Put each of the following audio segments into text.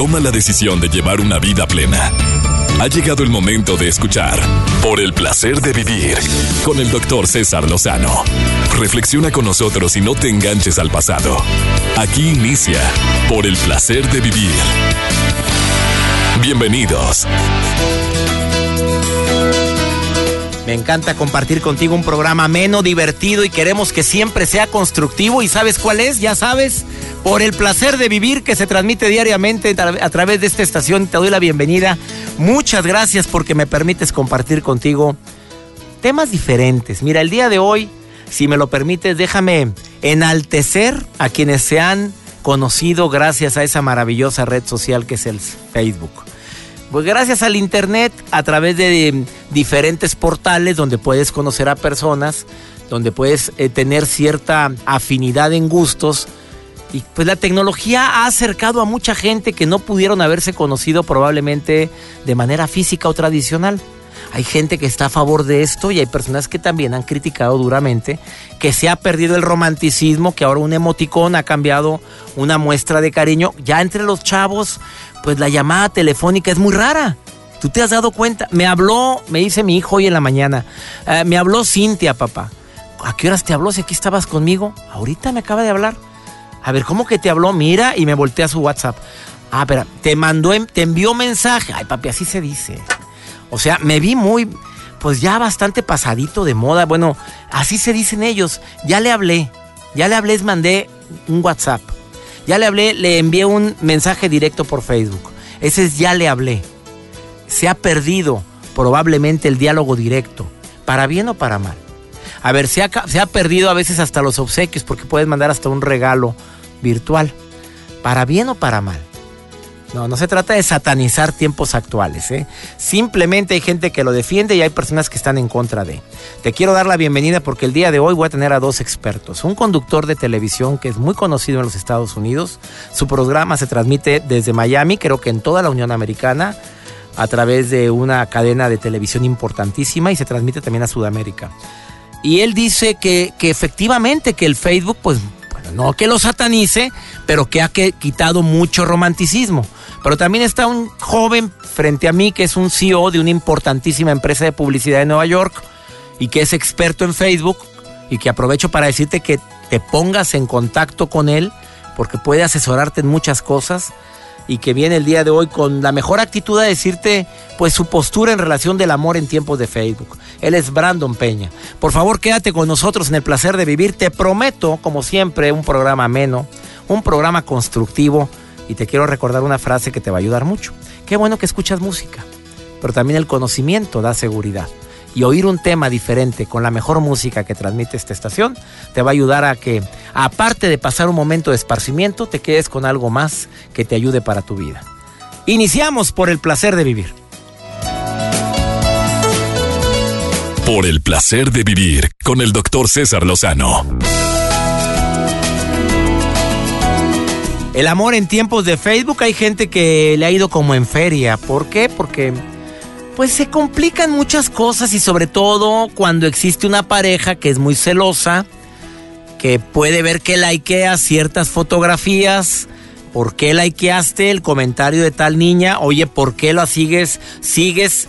toma la decisión de llevar una vida plena. Ha llegado el momento de escuchar Por el placer de vivir con el doctor César Lozano. Reflexiona con nosotros y no te enganches al pasado. Aquí inicia Por el placer de vivir. Bienvenidos. Me encanta compartir contigo un programa ameno, divertido y queremos que siempre sea constructivo. ¿Y sabes cuál es? Ya sabes, por el placer de vivir que se transmite diariamente a través de esta estación. Te doy la bienvenida. Muchas gracias porque me permites compartir contigo temas diferentes. Mira, el día de hoy, si me lo permites, déjame enaltecer a quienes se han conocido gracias a esa maravillosa red social que es el Facebook. Pues gracias al Internet, a través de diferentes portales donde puedes conocer a personas, donde puedes eh, tener cierta afinidad en gustos. Y pues la tecnología ha acercado a mucha gente que no pudieron haberse conocido probablemente de manera física o tradicional. Hay gente que está a favor de esto y hay personas que también han criticado duramente que se ha perdido el romanticismo, que ahora un emoticón ha cambiado una muestra de cariño. Ya entre los chavos pues la llamada telefónica es muy rara. ¿Tú te has dado cuenta? Me habló, me dice mi hijo hoy en la mañana, eh, me habló Cintia, papá. ¿A qué horas te habló si aquí estabas conmigo? Ahorita me acaba de hablar. A ver, ¿cómo que te habló? Mira y me voltea su WhatsApp. Ah, pero te mandó, te envió mensaje. Ay, papi, así se dice. O sea, me vi muy, pues ya bastante pasadito de moda. Bueno, así se dicen ellos. Ya le hablé, ya le hablé, les mandé un WhatsApp. Ya le hablé, le envié un mensaje directo por Facebook. Ese es ya le hablé. Se ha perdido probablemente el diálogo directo, para bien o para mal. A ver, se ha, se ha perdido a veces hasta los obsequios porque puedes mandar hasta un regalo virtual, para bien o para mal. No, no se trata de satanizar tiempos actuales. ¿eh? Simplemente hay gente que lo defiende y hay personas que están en contra de. Te quiero dar la bienvenida porque el día de hoy voy a tener a dos expertos. Un conductor de televisión que es muy conocido en los Estados Unidos. Su programa se transmite desde Miami, creo que en toda la Unión Americana, a través de una cadena de televisión importantísima y se transmite también a Sudamérica. Y él dice que, que efectivamente que el Facebook, pues, no que lo satanice, pero que ha quitado mucho romanticismo. Pero también está un joven frente a mí que es un CEO de una importantísima empresa de publicidad de Nueva York y que es experto en Facebook y que aprovecho para decirte que te pongas en contacto con él porque puede asesorarte en muchas cosas y que viene el día de hoy con la mejor actitud a decirte pues su postura en relación del amor en tiempos de Facebook. Él es Brandon Peña. Por favor, quédate con nosotros en el placer de vivir. Te prometo, como siempre, un programa ameno, un programa constructivo y te quiero recordar una frase que te va a ayudar mucho. Qué bueno que escuchas música, pero también el conocimiento da seguridad. Y oír un tema diferente con la mejor música que transmite esta estación te va a ayudar a que, aparte de pasar un momento de esparcimiento, te quedes con algo más que te ayude para tu vida. Iniciamos por el placer de vivir. Por el placer de vivir con el doctor César Lozano. El amor en tiempos de Facebook hay gente que le ha ido como en feria. ¿Por qué? Porque pues se complican muchas cosas y sobre todo cuando existe una pareja que es muy celosa, que puede ver que likea ciertas fotografías, ¿por qué likeaste el comentario de tal niña? Oye, ¿por qué lo sigues? Sigues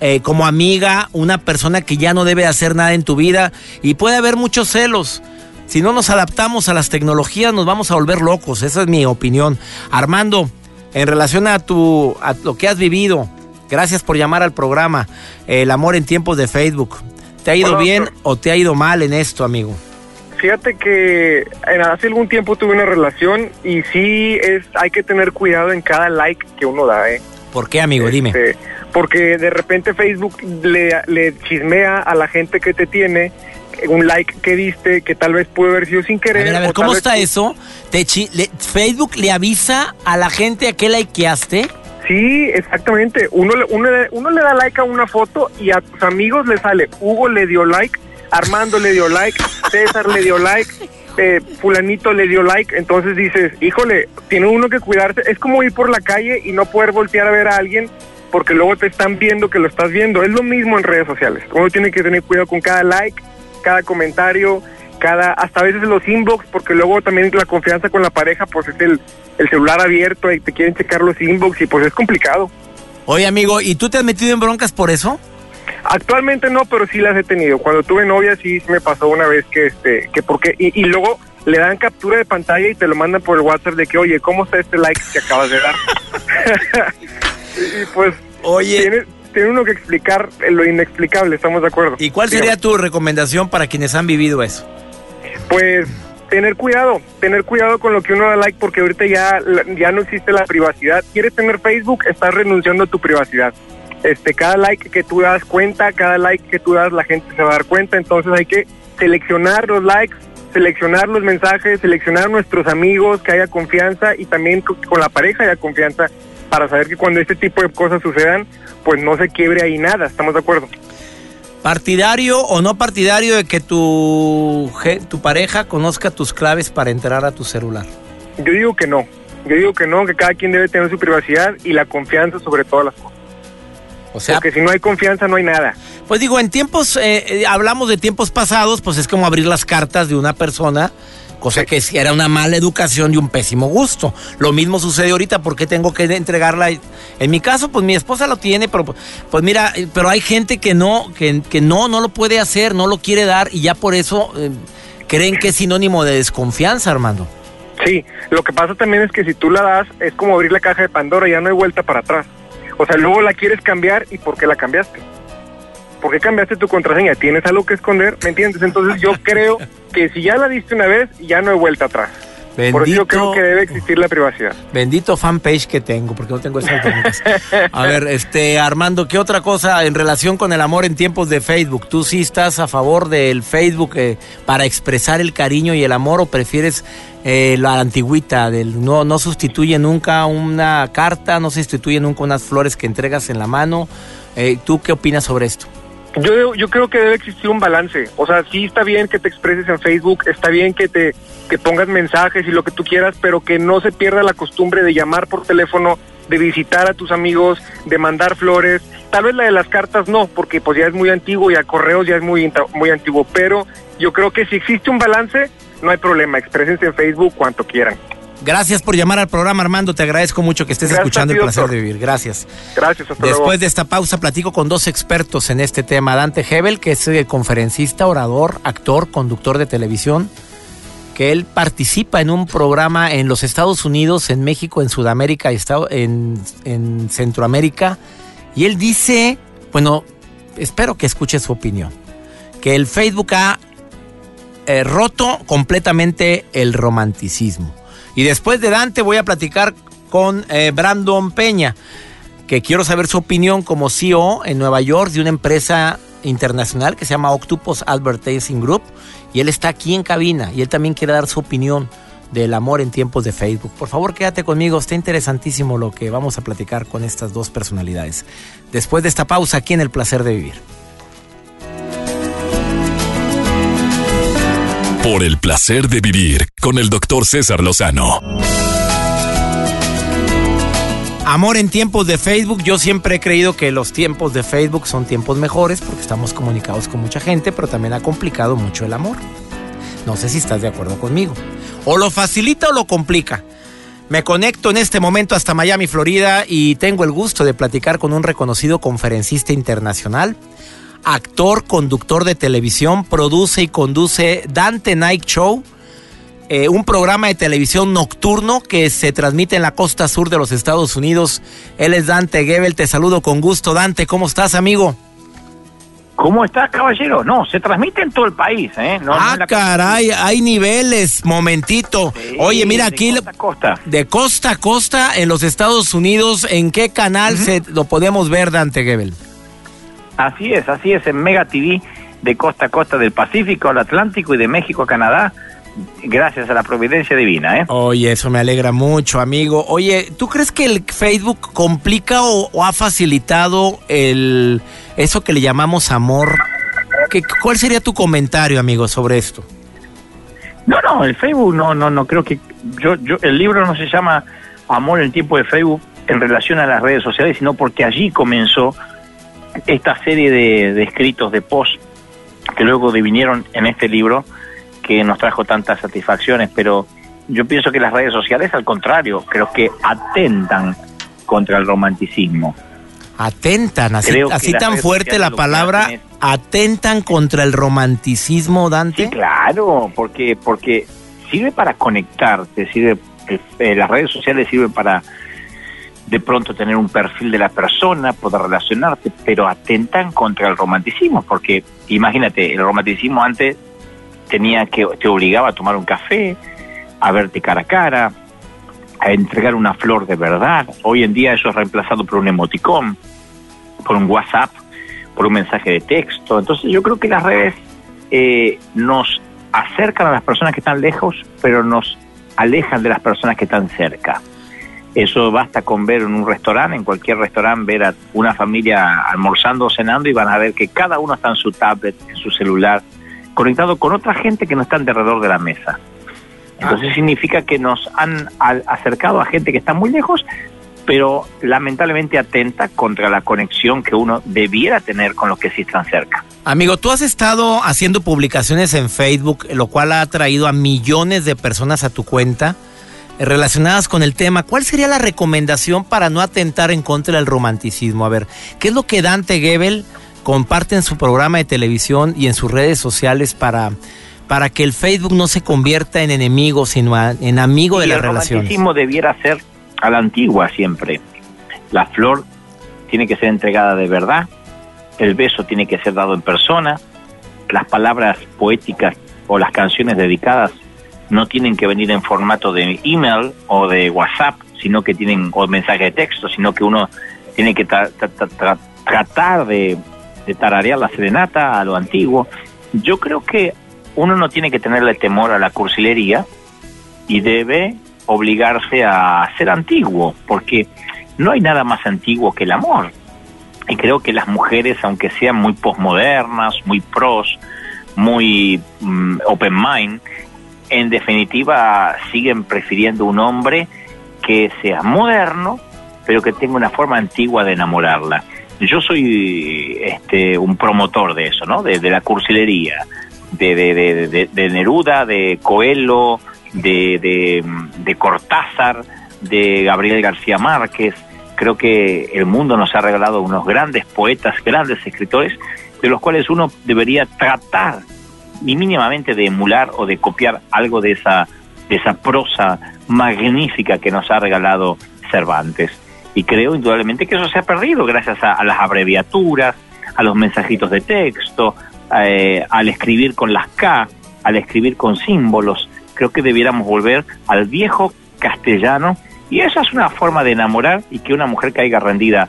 eh, como amiga una persona que ya no debe hacer nada en tu vida y puede haber muchos celos. Si no nos adaptamos a las tecnologías, nos vamos a volver locos. Esa es mi opinión. Armando, en relación a, tu, a lo que has vivido, gracias por llamar al programa El amor en tiempos de Facebook. ¿Te ha ido bien o te ha ido mal en esto, amigo? Fíjate que hace algún tiempo tuve una relación y sí es hay que tener cuidado en cada like que uno da, ¿eh? ¿Por qué, amigo? Dime. Este, porque de repente Facebook le, le chismea a la gente que te tiene un like que diste que tal vez pudo haber sido sin querer. A ver, ¿cómo está eso? ¿Te ¿Facebook le avisa a la gente a qué likeaste? Sí, exactamente. Uno, uno, uno le da like a una foto y a tus amigos le sale, Hugo le dio like, Armando le dio like, César le dio like, eh, fulanito le dio like, entonces dices, híjole, tiene uno que cuidarse, es como ir por la calle y no poder voltear a ver a alguien porque luego te están viendo que lo estás viendo, es lo mismo en redes sociales, uno tiene que tener cuidado con cada like, cada comentario, cada, hasta a veces los inbox, porque luego también la confianza con la pareja, pues es el, el celular abierto y te quieren checar los inbox y pues es complicado. Oye, amigo, ¿y tú te has metido en broncas por eso? Actualmente no, pero sí las he tenido. Cuando tuve novia sí me pasó una vez que este, que porque, y, y luego le dan captura de pantalla y te lo mandan por el WhatsApp de que, oye, ¿cómo está este like que acabas de dar? y pues, Oye. Tiene, tiene uno que explicar lo inexplicable, estamos de acuerdo. ¿Y cuál sería tu recomendación para quienes han vivido eso? Pues tener cuidado, tener cuidado con lo que uno da like porque ahorita ya, ya no existe la privacidad. ¿Quieres tener Facebook? Estás renunciando a tu privacidad. Este, cada like que tú das cuenta, cada like que tú das la gente se va a dar cuenta, entonces hay que seleccionar los likes, seleccionar los mensajes, seleccionar nuestros amigos, que haya confianza y también con la pareja haya confianza para saber que cuando este tipo de cosas sucedan, pues no se quiebre ahí nada, ¿estamos de acuerdo? ¿Partidario o no partidario de que tu, tu pareja conozca tus claves para entrar a tu celular? Yo digo que no. Yo digo que no, que cada quien debe tener su privacidad y la confianza sobre todas las cosas. O sea, Porque si no hay confianza no hay nada. Pues digo, en tiempos, eh, eh, hablamos de tiempos pasados, pues es como abrir las cartas de una persona cosa que era una mala educación y un pésimo gusto. Lo mismo sucede ahorita, porque tengo que entregarla? En mi caso, pues mi esposa lo tiene, pero pues mira, pero hay gente que no, que, que no, no lo puede hacer, no lo quiere dar y ya por eso eh, creen que es sinónimo de desconfianza, Armando. Sí, lo que pasa también es que si tú la das, es como abrir la caja de Pandora, ya no hay vuelta para atrás. O sea, luego la quieres cambiar y ¿por qué la cambiaste? ¿Por qué cambiaste tu contraseña? ¿Tienes algo que esconder? ¿Me entiendes? Entonces yo creo que si ya la diste una vez, ya no hay vuelta atrás. Bendito, Por eso yo creo que debe existir la privacidad. Bendito fanpage que tengo, porque no tengo esas preguntas. A ver, este Armando, ¿qué otra cosa en relación con el amor en tiempos de Facebook? ¿Tú sí estás a favor del Facebook eh, para expresar el cariño y el amor o prefieres eh, la antigüita del no no sustituye nunca una carta, no sustituye nunca unas flores que entregas en la mano? Eh, ¿Tú qué opinas sobre esto? Yo, yo creo que debe existir un balance. O sea, sí está bien que te expreses en Facebook, está bien que te que pongas mensajes y lo que tú quieras, pero que no se pierda la costumbre de llamar por teléfono, de visitar a tus amigos, de mandar flores. Tal vez la de las cartas no, porque pues ya es muy antiguo y a correos ya es muy, muy antiguo, pero yo creo que si existe un balance, no hay problema, exprésense en Facebook cuanto quieran. Gracias por llamar al programa, Armando. Te agradezco mucho que estés escuchando el placer de vivir. Gracias. Gracias. Hasta Después de esta pausa, platico con dos expertos en este tema. Dante Hebel, que es eh, conferencista, orador, actor, conductor de televisión, que él participa en un programa en los Estados Unidos, en México, en Sudamérica, en, en Centroamérica. Y él dice, bueno, espero que escuche su opinión, que el Facebook ha eh, roto completamente el romanticismo y después de Dante voy a platicar con eh, Brandon Peña, que quiero saber su opinión como CEO en Nueva York de una empresa internacional que se llama Octopus Advertising Group. Y él está aquí en cabina y él también quiere dar su opinión del amor en tiempos de Facebook. Por favor, quédate conmigo, está interesantísimo lo que vamos a platicar con estas dos personalidades. Después de esta pausa aquí en El Placer de Vivir. Por el placer de vivir con el doctor César Lozano. Amor en tiempos de Facebook. Yo siempre he creído que los tiempos de Facebook son tiempos mejores porque estamos comunicados con mucha gente, pero también ha complicado mucho el amor. No sé si estás de acuerdo conmigo. O lo facilita o lo complica. Me conecto en este momento hasta Miami, Florida, y tengo el gusto de platicar con un reconocido conferencista internacional actor, conductor de televisión, produce y conduce Dante Night Show, eh, un programa de televisión nocturno que se transmite en la costa sur de los Estados Unidos. Él es Dante Gebel, te saludo con gusto. Dante, ¿cómo estás, amigo? ¿Cómo estás, caballero? No, se transmite en todo el país, ¿eh? ah, caray, hay niveles, momentito. Oye, mira aquí de costa, a costa. de costa a costa en los Estados Unidos, ¿en qué canal se lo podemos ver, Dante Gebel? Así es, así es, en Mega TV de costa a costa del Pacífico al Atlántico y de México a Canadá, gracias a la providencia divina, ¿eh? Oye, eso me alegra mucho, amigo. Oye, ¿tú crees que el Facebook complica o, ha facilitado el eso que le llamamos amor? ¿Qué, ¿Cuál sería tu comentario, amigo, sobre esto? No, no, el Facebook no, no, no creo que yo, yo, el libro no se llama Amor en tiempo de Facebook en relación a las redes sociales, sino porque allí comenzó esta serie de, escritos, de posts, que luego divinieron en este libro, que nos trajo tantas satisfacciones, pero yo pienso que las redes sociales, al contrario, creo que atentan contra el romanticismo. Atentan, así, así tan fuerte la palabra, atentan contra el romanticismo, Dante. Sí, claro, porque, porque sirve para conectarte, sirve, eh, las redes sociales sirven para de pronto tener un perfil de la persona, poder relacionarte, pero atentan contra el romanticismo, porque imagínate, el romanticismo antes tenía que te obligaba a tomar un café, a verte cara a cara, a entregar una flor de verdad. Hoy en día eso es reemplazado por un emoticón, por un WhatsApp, por un mensaje de texto. Entonces yo creo que las redes eh, nos acercan a las personas que están lejos, pero nos alejan de las personas que están cerca. Eso basta con ver en un restaurante, en cualquier restaurante, ver a una familia almorzando o cenando y van a ver que cada uno está en su tablet, en su celular, conectado con otra gente que no está alrededor de la mesa. Entonces ah. significa que nos han acercado a gente que está muy lejos, pero lamentablemente atenta contra la conexión que uno debiera tener con los que sí están cerca. Amigo, tú has estado haciendo publicaciones en Facebook, lo cual ha atraído a millones de personas a tu cuenta relacionadas con el tema. ¿Cuál sería la recomendación para no atentar en contra del romanticismo? A ver, ¿qué es lo que Dante Gebel comparte en su programa de televisión y en sus redes sociales para para que el Facebook no se convierta en enemigo, sino en amigo de la relación. El romanticismo debiera ser a la antigua siempre. La flor tiene que ser entregada de verdad, el beso tiene que ser dado en persona, las palabras poéticas o las canciones dedicadas no tienen que venir en formato de email o de WhatsApp, sino que tienen o mensaje de texto, sino que uno tiene que tratar de, tararear la serenata a lo antiguo. Yo creo que uno no tiene que tenerle temor a la cursilería y debe obligarse a ser antiguo, porque no hay nada más antiguo que el amor. Y creo que las mujeres, aunque sean muy posmodernas, muy pros, muy mm, open mind, en definitiva siguen prefiriendo un hombre que sea moderno, pero que tenga una forma antigua de enamorarla. Yo soy este, un promotor de eso, ¿no? De, la cursilería, de, de, de, Neruda, de Coelho, de, de, Cortázar, de Gabriel García Márquez. Creo que el mundo nos ha regalado unos grandes poetas, grandes escritores, de los cuales uno debería tratar ni mínimamente de emular o de copiar algo de esa, de esa prosa magnífica que nos ha regalado Cervantes. Y creo indudablemente que eso se ha perdido gracias a, a las abreviaturas, a los mensajitos de texto, eh, al escribir con las K, al escribir con símbolos. Creo que debiéramos volver al viejo castellano y esa es una forma de enamorar y que una mujer caiga rendida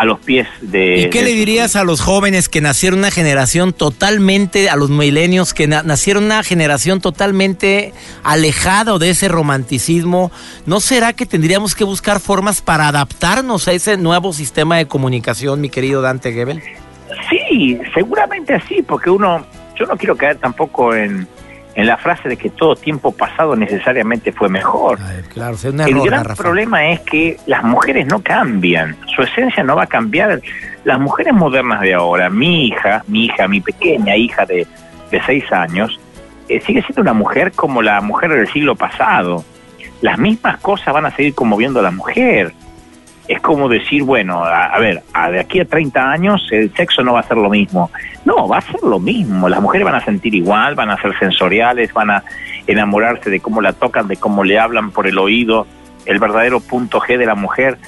a los pies de... ¿Y qué le dirías a los jóvenes que nacieron una generación totalmente, a los milenios que nacieron una generación totalmente alejada de ese romanticismo? ¿No será que tendríamos que buscar formas para adaptarnos a ese nuevo sistema de comunicación, mi querido Dante Gebel? Sí, seguramente sí, porque uno, yo no quiero caer tampoco en, en la frase de que todo tiempo pasado necesariamente fue mejor. claro, es un error, El gran problema es que las mujeres no cambian, su esencia no va a cambiar. Las mujeres modernas de ahora, mi hija, mi hija, mi pequeña hija de, de seis años, eh, sigue siendo una mujer como la mujer del siglo pasado. Las mismas cosas van a seguir conmoviendo a la mujer es como decir, bueno, a, ver, de aquí a 30 años el sexo no va a ser lo mismo. No, va a ser lo mismo. Las mujeres van a sentir igual, van a ser sensoriales, van a enamorarse de cómo la tocan, de cómo le hablan por el oído. El verdadero punto G de la mujer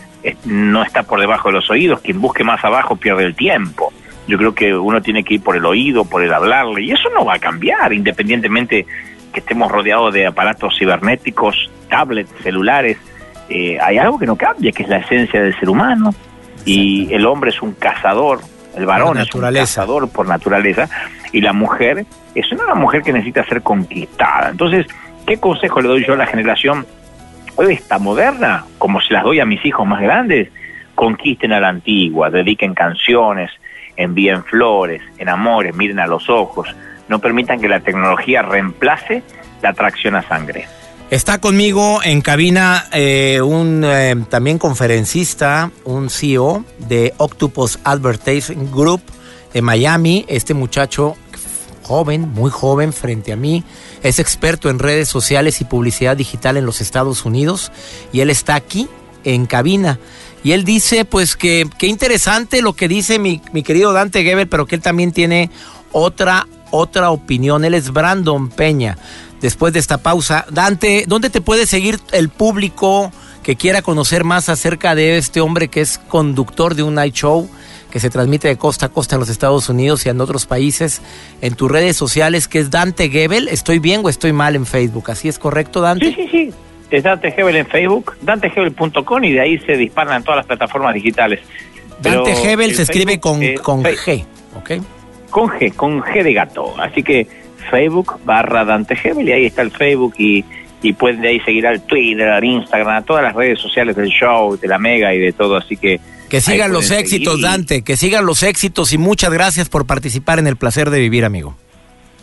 no está por debajo de los oídos. Quien busque más abajo pierde el tiempo. Yo creo que uno tiene que ir por el oído, por el hablarle, y eso no va a cambiar, independientemente que estemos rodeados de aparatos cibernéticos, tablets, celulares eh, hay algo que no cambia, que es la esencia del ser humano, y el hombre es un cazador, el varón es un cazador por naturaleza, y la mujer es una mujer que necesita ser conquistada. Entonces, ¿qué consejo le doy yo a la generación esta moderna, como se las doy a mis hijos más grandes? Conquisten a la antigua, dediquen canciones, envíen flores, enamores, miren a los ojos, no permitan que la tecnología reemplace la atracción a sangre. Está conmigo en cabina eh, un eh, también conferencista, un CEO de Octopus Advertising Group de Miami. Este muchacho joven, muy joven frente a mí. Es experto en redes sociales y publicidad digital en los Estados Unidos y él está aquí en cabina. Y él dice, pues que qué interesante lo que dice mi, mi querido Dante Gebel, pero que él también tiene otra, otra opinión. Él es Brandon Peña. Después de esta pausa, Dante, ¿dónde te puede seguir el público que quiera conocer más acerca de este hombre que es conductor de un night show? que se transmite de costa a costa en los Estados Unidos y en otros países, en tus redes sociales, que es Dante Gebel. ¿Estoy bien o estoy mal en Facebook? ¿Así es correcto, Dante? Sí, sí, sí. Es Dante Gebel en Facebook, dantegebel.com y de ahí se disparan en todas las plataformas digitales. Dante Gebel se escribe con, con G, ¿ok? Con G, con G de gato. Así que Facebook barra Dante Gebel y ahí está el Facebook y, y pueden de ahí seguir al Twitter, al Instagram, a todas las redes sociales del show, de la Mega y de todo. Así que que sigan los éxitos, Dante, que sigan los éxitos y muchas gracias por participar en el placer de vivir, amigo.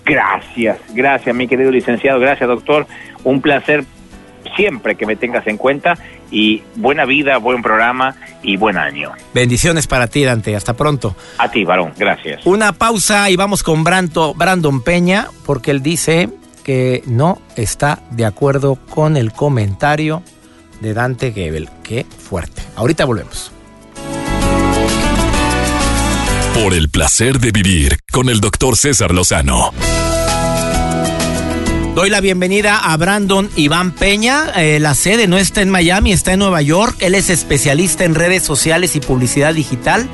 Gracias, gracias, mi querido licenciado, gracias, doctor. Un placer siempre que me tengas en cuenta y buena vida, buen programa y buen año. Bendiciones para ti, Dante. Hasta pronto. A ti, varón. Gracias. Una pausa y vamos con Brandon Peña porque él dice que no está de acuerdo con el comentario de Dante Gebel. Qué fuerte. Ahorita volvemos. Por el placer de vivir con el doctor César Lozano. Doy la bienvenida a Brandon Iván Peña. Eh, la sede no está en Miami, está en Nueva York. Él es especialista en redes sociales y publicidad digital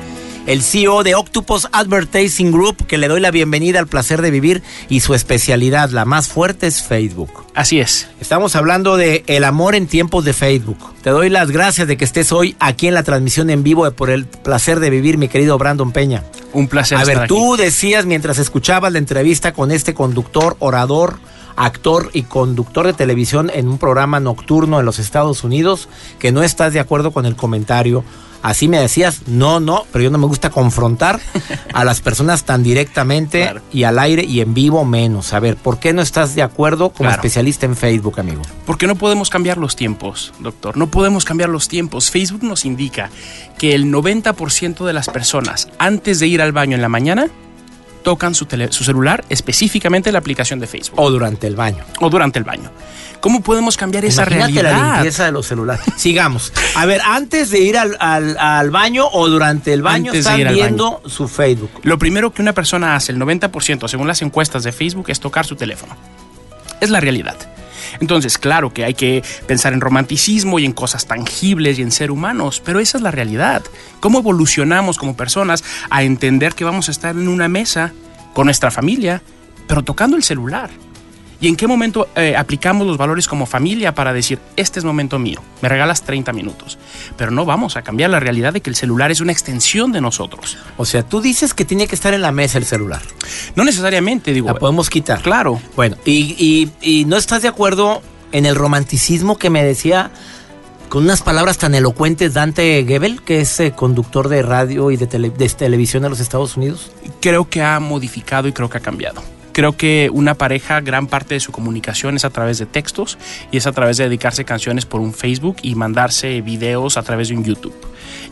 el CEO de Octopus Advertising Group, que le doy la bienvenida al placer de vivir y su especialidad, la más fuerte, es Facebook. Así es. Estamos hablando de el amor en tiempos de Facebook. Te doy las gracias de que estés hoy aquí en la transmisión en vivo de por el placer de vivir, mi querido Brandon Peña. Un placer. A ver, tú decías mientras escuchabas la entrevista con este conductor, orador, actor y conductor de televisión en un programa nocturno en los Estados Unidos, que no estás de acuerdo con el comentario Así me decías, no, no, pero yo no me gusta confrontar a las personas tan directamente y al aire y en vivo menos. A ver, ¿por qué no estás de acuerdo como especialista en Facebook, amigo? Porque no podemos cambiar los tiempos, doctor. No podemos cambiar los tiempos. Facebook nos indica que el 90% de las personas antes de ir al baño en la mañana tocan su, su celular, específicamente la aplicación de Facebook. O durante el baño. O durante el baño. ¿Cómo podemos cambiar esa realidad? la limpieza de los celulares. Sigamos. A ver, antes de ir al, al, baño o durante el baño están viendo su Facebook. Lo primero que una persona hace, el 90%, según las encuestas de Facebook, es tocar su teléfono. Es la realidad. Entonces, claro que hay que pensar en romanticismo y en cosas tangibles y en ser humanos, pero esa es la realidad. ¿Cómo evolucionamos como personas a entender que vamos a estar en una mesa con nuestra familia, pero tocando el celular? ¿Y en qué momento eh, aplicamos los valores como familia para decir, este es momento mío, me regalas 30 minutos? Pero no vamos a cambiar la realidad de que el celular es una extensión de nosotros. O sea, tú dices que tiene que estar en la mesa el celular. No necesariamente, digo. La podemos quitar. Claro. Bueno, y, y, no estás de acuerdo en el romanticismo que me decía con unas palabras tan elocuentes Dante Gebel, que es eh, conductor de radio y de, de televisión en los Estados Unidos? Creo que ha modificado y creo que ha cambiado. Creo que una pareja, gran parte de su comunicación es a través de textos y es a través de dedicarse canciones por un Facebook y mandarse videos a través de un YouTube.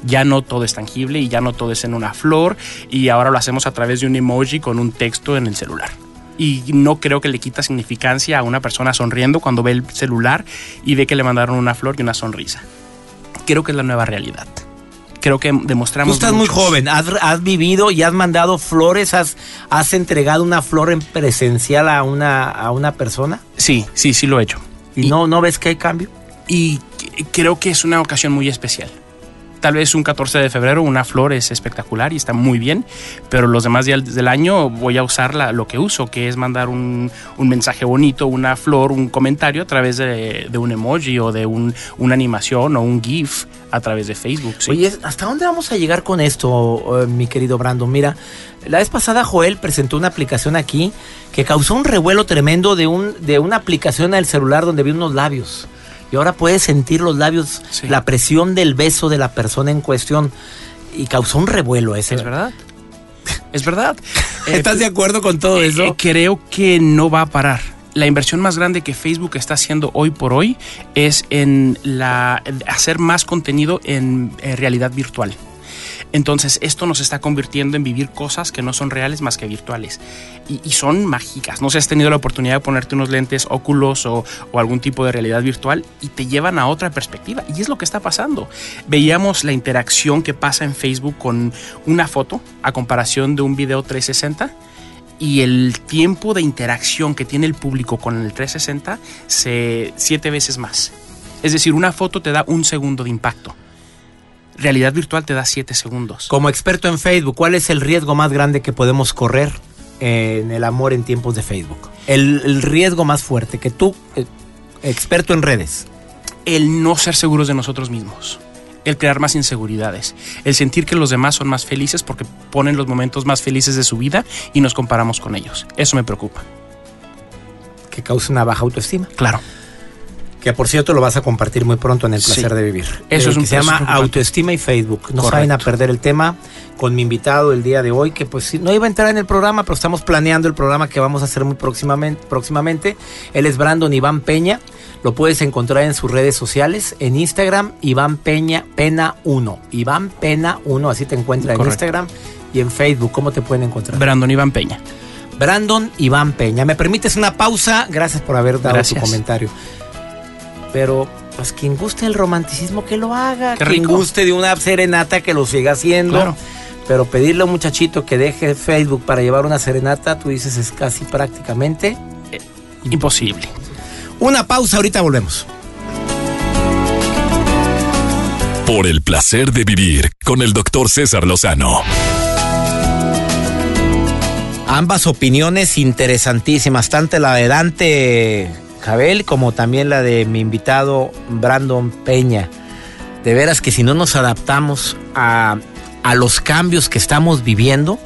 Ya no todo es tangible y ya no todo es en una flor y ahora lo hacemos a través de un emoji con un texto en el celular y no creo que le quita significancia a una persona sonriendo cuando ve el celular y ve que le mandaron una flor y una sonrisa. Creo que es la nueva realidad creo que demostramos. Tú estás muy joven, has, vivido y has mandado flores, has, has entregado una flor en presencial a una, a una persona. Sí, sí, sí lo he hecho. ¿Y, no, no ves que hay cambio? Y creo que es una ocasión muy especial tal vez un 14 de febrero una flor es espectacular y está muy bien, pero los demás días del año voy a usar lo que uso, que es mandar un, mensaje bonito, una flor, un comentario a través de, un emoji o de un, una animación o un GIF a través de Facebook. Oye, ¿hasta dónde vamos a llegar con esto, eh, mi querido Brandon? Mira, la vez pasada Joel presentó una aplicación aquí que causó un revuelo tremendo de, un, de una aplicación el celular donde vi unos labios y ahora puedes sentir los labios, la presión del beso de la persona en cuestión y causó un revuelo ese. Es verdad. Es verdad. ¿Estás de acuerdo con todo eh, eso? Eh, creo que no va a parar. La inversión más grande que Facebook está haciendo hoy por hoy es en la hacer más contenido en realidad virtual Entonces, esto nos está convirtiendo en vivir cosas que no son reales más que virtuales. Y, son mágicas. No sé has tenido la oportunidad de ponerte unos lentes óculos o, o algún tipo de realidad virtual y te llevan a otra perspectiva. Y es lo que está pasando. Veíamos la interacción que pasa en Facebook con una foto a comparación de un video 360 y el tiempo de interacción que tiene el público con el 360 se siete veces más. Es decir, una foto te da un segundo de impacto. Realidad virtual te da siete segundos. Como experto en Facebook, ¿cuál es el riesgo más grande que podemos correr en el amor en tiempos de Facebook? El, riesgo más fuerte que tú, eh, experto en redes. El no ser seguros de nosotros mismos el crear más inseguridades, el sentir que los demás son más felices porque ponen los momentos más felices de su vida y nos comparamos con ellos. Eso me preocupa. Que causa una baja autoestima. Claro. Que por cierto lo vas a compartir muy pronto en el placer de vivir. Eso es un que se llama autoestima y Facebook. No vayan a perder el tema con mi invitado el día de hoy, que pues no iba a entrar en el programa, pero estamos planeando el programa que vamos a hacer muy próximamente. próximamente. Él es Brandon Iván Peña. Lo puedes encontrar en sus redes sociales, en Instagram, Iván Peña, Pena 1. Iván Pena 1, así te encuentras en Instagram y en Facebook. ¿Cómo te pueden encontrar? Brandon Iván Peña. Brandon Iván Peña. ¿Me permites una pausa? Gracias por haber dado tu comentario. Pero, pues quien guste el romanticismo, que lo haga. quien guste de una serenata, que lo siga haciendo. Pero pedirle a un muchachito que deje Facebook para llevar una serenata, tú dices, es casi prácticamente eh, imposible. Una pausa, ahorita volvemos. Por el placer de vivir con el doctor César Lozano. Ambas opiniones interesantísimas, tanto la de Dante Jabel como también la de mi invitado Brandon Peña. De veras que si no nos adaptamos a, a los cambios que estamos viviendo,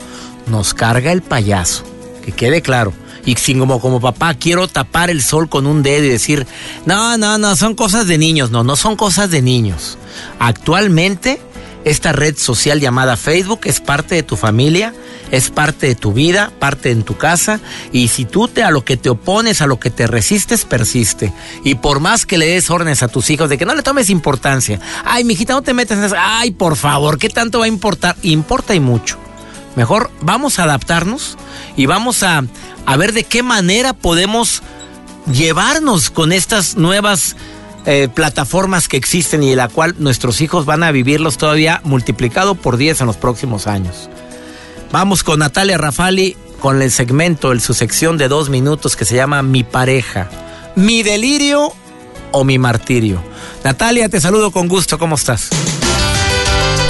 nos carga el payaso. Que quede claro y sin como, como papá quiero tapar el sol con un dedo y decir, no, no, no, son cosas de niños, no, no son cosas de niños. Actualmente, esta red social llamada Facebook es parte de tu familia, es parte de tu vida, parte en tu casa, y si tú te a lo que te opones, a lo que te resistes, persiste. Y por más que le des órdenes a tus hijos de que no le tomes importancia, ay, mijita, no te metas en eso, ay, por favor, ¿qué tanto va a importar? Importa y mucho. Mejor vamos a adaptarnos y vamos a, a ver de qué manera podemos llevarnos con estas nuevas eh, plataformas que existen y de la cual nuestros hijos van a vivirlos todavía multiplicado por 10 en los próximos años. Vamos con Natalia Rafali con el segmento, el, su sección de dos minutos que se llama Mi pareja. Mi delirio o mi martirio. Natalia, te saludo con gusto, ¿cómo estás?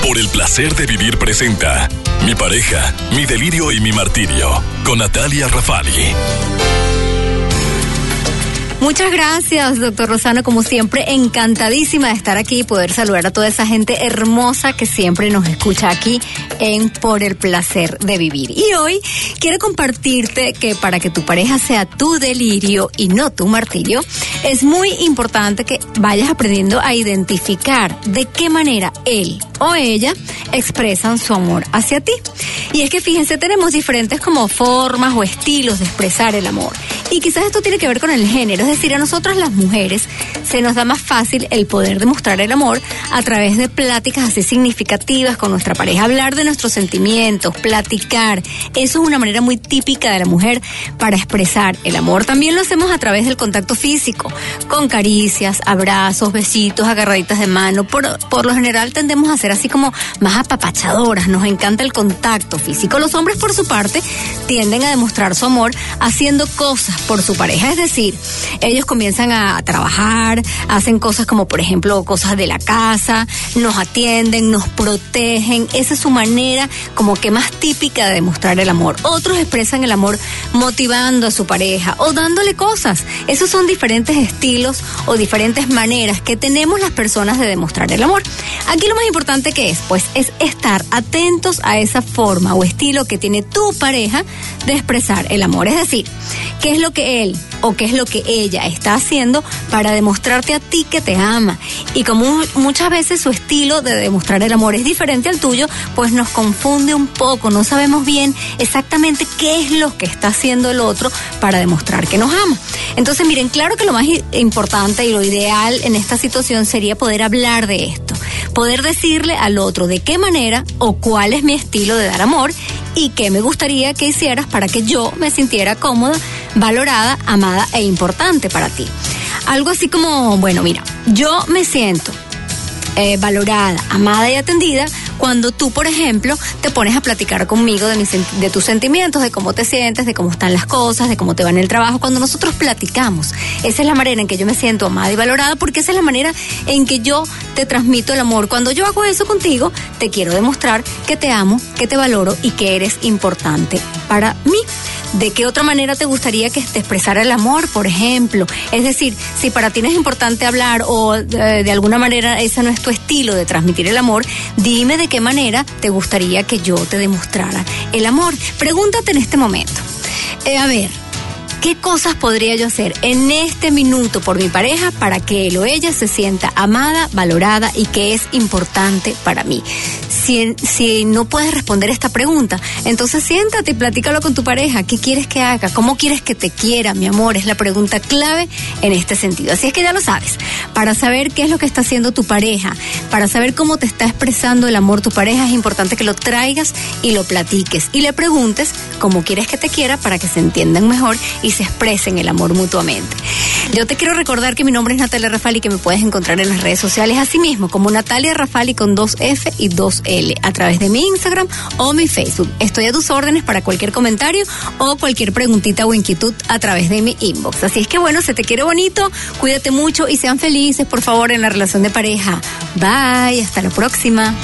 Por el placer de vivir presenta Mi pareja, mi delirio y mi martirio con Natalia Rafali. Muchas gracias, doctor Rosano. Como siempre, encantadísima de estar aquí y poder saludar a toda esa gente hermosa que siempre nos escucha aquí en Por el placer de vivir. Y hoy quiero compartirte que para que tu pareja sea tu delirio y no tu martirio, es muy importante que vayas aprendiendo a identificar de qué manera él o ella expresan su amor hacia ti. Y es que fíjense, tenemos diferentes como formas o estilos de expresar el amor. Y quizás esto tiene que ver con el género, es decir, a nosotras las mujeres se nos da más fácil el poder demostrar el amor a través de pláticas así significativas con nuestra pareja, hablar de nuestros sentimientos, platicar. Eso es una manera muy típica de la mujer para expresar el amor. También lo hacemos a través del contacto físico, con caricias, abrazos, besitos, agarraditas de mano. Por, por lo general tendemos a así como más apapachadoras, nos encanta el contacto físico. Los hombres, por su parte, tienden a demostrar su amor haciendo cosas por su pareja, es decir, ellos comienzan a trabajar, hacen cosas como, por ejemplo, cosas de la casa, nos atienden, nos protegen, esa es su manera como que más típica de demostrar el amor. Otros expresan el amor motivando a su pareja o dándole cosas. Esos son diferentes estilos o diferentes maneras que tenemos las personas de demostrar el amor. Aquí lo más importante que es? Pues es estar atentos a esa forma o estilo que tiene tu pareja de expresar el amor. Es decir, qué es lo que él o qué es lo que ella está haciendo para demostrarte a ti que te ama. Y como muchas veces su estilo de demostrar el amor es diferente al tuyo, pues nos confunde un poco, no sabemos bien exactamente qué es lo que está haciendo el otro para demostrar que nos ama. Entonces, miren, claro que lo más importante y lo ideal en esta situación sería poder hablar de esto poder decirle al otro de qué manera o cuál es mi estilo de dar amor y qué me gustaría que hicieras para que yo me sintiera cómoda, valorada, amada e importante para ti. Algo así como, bueno, mira, yo me siento eh, valorada, amada y atendida cuando tú, por ejemplo, te pones a platicar conmigo de, mis, de tus sentimientos, de cómo te sientes, de cómo están las cosas, de cómo te va en el trabajo, cuando nosotros platicamos. Esa es la manera en que yo me siento amada y valorada porque esa es la manera en que yo te transmito el amor. Cuando yo hago eso contigo, te quiero demostrar que te amo, que te valoro y que eres importante para mí. ¿De qué otra manera te gustaría que te expresara el amor, por ejemplo? Es decir, si para ti no es importante hablar o eh, de alguna manera ese no es tu estilo de transmitir el amor, dime de qué manera te gustaría que yo te demostrara el amor. Pregúntate en este momento. Eh, a ver, ¿Qué cosas podría yo hacer en este minuto por mi pareja para que él o ella se sienta amada, valorada y que es importante para mí? Si, no puedes responder esta pregunta, entonces siéntate y platícalo con tu pareja. ¿Qué quieres que haga? ¿Cómo quieres que te quiera, mi amor? Es la pregunta clave en este sentido. Así es que ya lo sabes. Para saber qué es lo que está haciendo tu pareja, para saber cómo te está expresando el amor tu pareja, es importante que lo traigas y lo platiques y le preguntes cómo quieres que te quiera para que se entiendan mejor y se expresen el amor mutuamente. Yo te quiero recordar que mi nombre es Natalia Rafali y que me puedes encontrar en las redes sociales así mismo, como Natalia Rafali con dos F y dos A través de mi Instagram o mi Facebook. Estoy a tus órdenes para cualquier comentario o cualquier preguntita o inquietud a través de mi inbox. Así es que bueno, se te quiere bonito, cuídate mucho y sean felices, por favor, en la relación de pareja. Bye, hasta la próxima.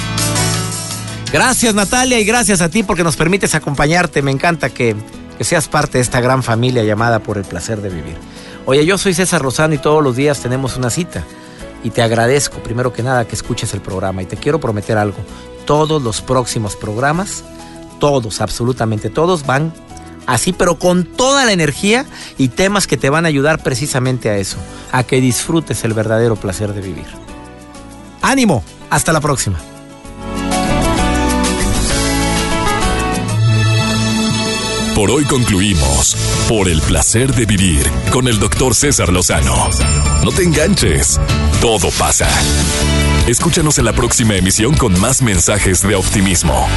Gracias Natalia y gracias a ti porque nos permites acompañarte. Me encanta que que seas parte de esta gran familia llamada por el placer de vivir. Oye, yo soy César Lozano y todos los días tenemos una cita. Y te agradezco, primero que nada, que escuches el programa. Y te quiero prometer algo. Todos los próximos programas, todos, absolutamente todos, van así, pero con toda la energía y temas que te van a ayudar precisamente a eso, a que disfrutes el verdadero placer de vivir. Ánimo, hasta la próxima. Por hoy concluimos Por el placer de vivir con el doctor César Lozano. No te enganches, todo pasa. Escúchanos en la próxima emisión con más mensajes de optimismo.